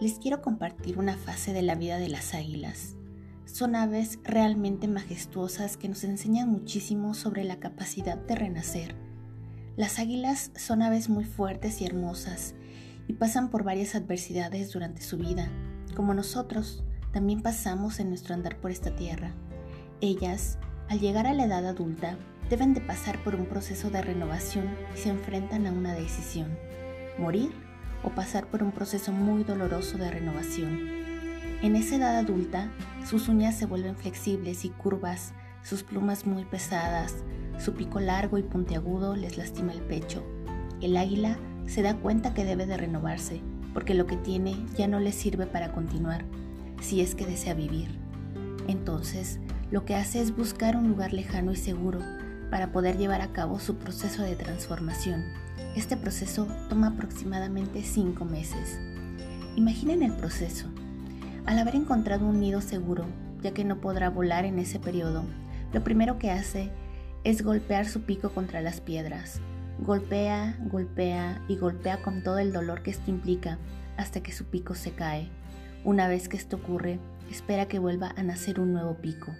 les quiero compartir una fase de la vida de las águilas. Son aves realmente majestuosas que nos enseñan muchísimo sobre la capacidad de renacer. Las águilas son aves muy fuertes y hermosas y pasan por varias adversidades durante su vida, como nosotros también pasamos en nuestro andar por esta tierra. Ellas, al llegar a la edad adulta, deben de pasar por un proceso de renovación y se enfrentan a una decisión, morir o pasar por un proceso muy doloroso de renovación. En esa edad adulta, sus uñas se vuelven flexibles y curvas, sus plumas muy pesadas, su pico largo y puntiagudo les lastima el pecho. El águila se da cuenta que debe de renovarse, porque lo que tiene ya no le sirve para continuar, si es que desea vivir. Entonces, lo que hace es buscar un lugar lejano y seguro para poder llevar a cabo su proceso de transformación. Este proceso toma aproximadamente 5 meses. Imaginen el proceso. Al haber encontrado un nido seguro, ya que no podrá volar en ese periodo, lo primero que hace es golpear su pico contra las piedras. Golpea, golpea y golpea con todo el dolor que esto implica hasta que su pico se cae. Una vez que esto ocurre, espera que vuelva a nacer un nuevo pico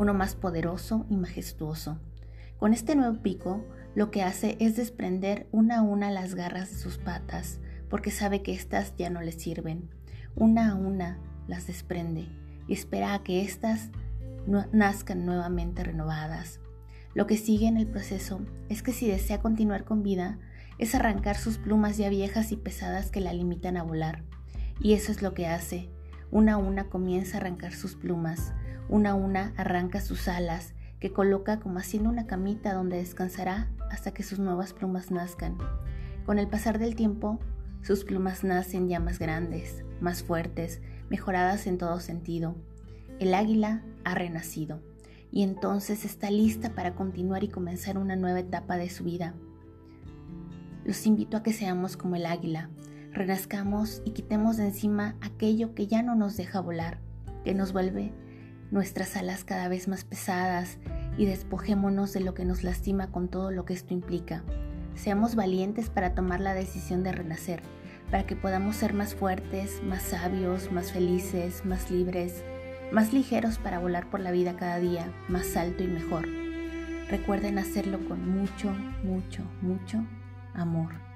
uno más poderoso y majestuoso. Con este nuevo pico, lo que hace es desprender una a una las garras de sus patas, porque sabe que éstas ya no le sirven. Una a una las desprende y espera a que éstas nazcan nuevamente renovadas. Lo que sigue en el proceso es que si desea continuar con vida, es arrancar sus plumas ya viejas y pesadas que la limitan a volar. Y eso es lo que hace. Una a una comienza a arrancar sus plumas, una a una arranca sus alas, que coloca como haciendo una camita donde descansará hasta que sus nuevas plumas nazcan. Con el pasar del tiempo, sus plumas nacen ya más grandes, más fuertes, mejoradas en todo sentido. El águila ha renacido y entonces está lista para continuar y comenzar una nueva etapa de su vida. Los invito a que seamos como el águila, renazcamos y quitemos de encima aquello que ya no nos deja volar, que nos vuelve nuestras alas cada vez más pesadas y despojémonos de lo que nos lastima con todo lo que esto implica. Seamos valientes para tomar la decisión de renacer, para que podamos ser más fuertes, más sabios, más felices, más libres, más ligeros para volar por la vida cada día, más alto y mejor. Recuerden hacerlo con mucho, mucho, mucho amor.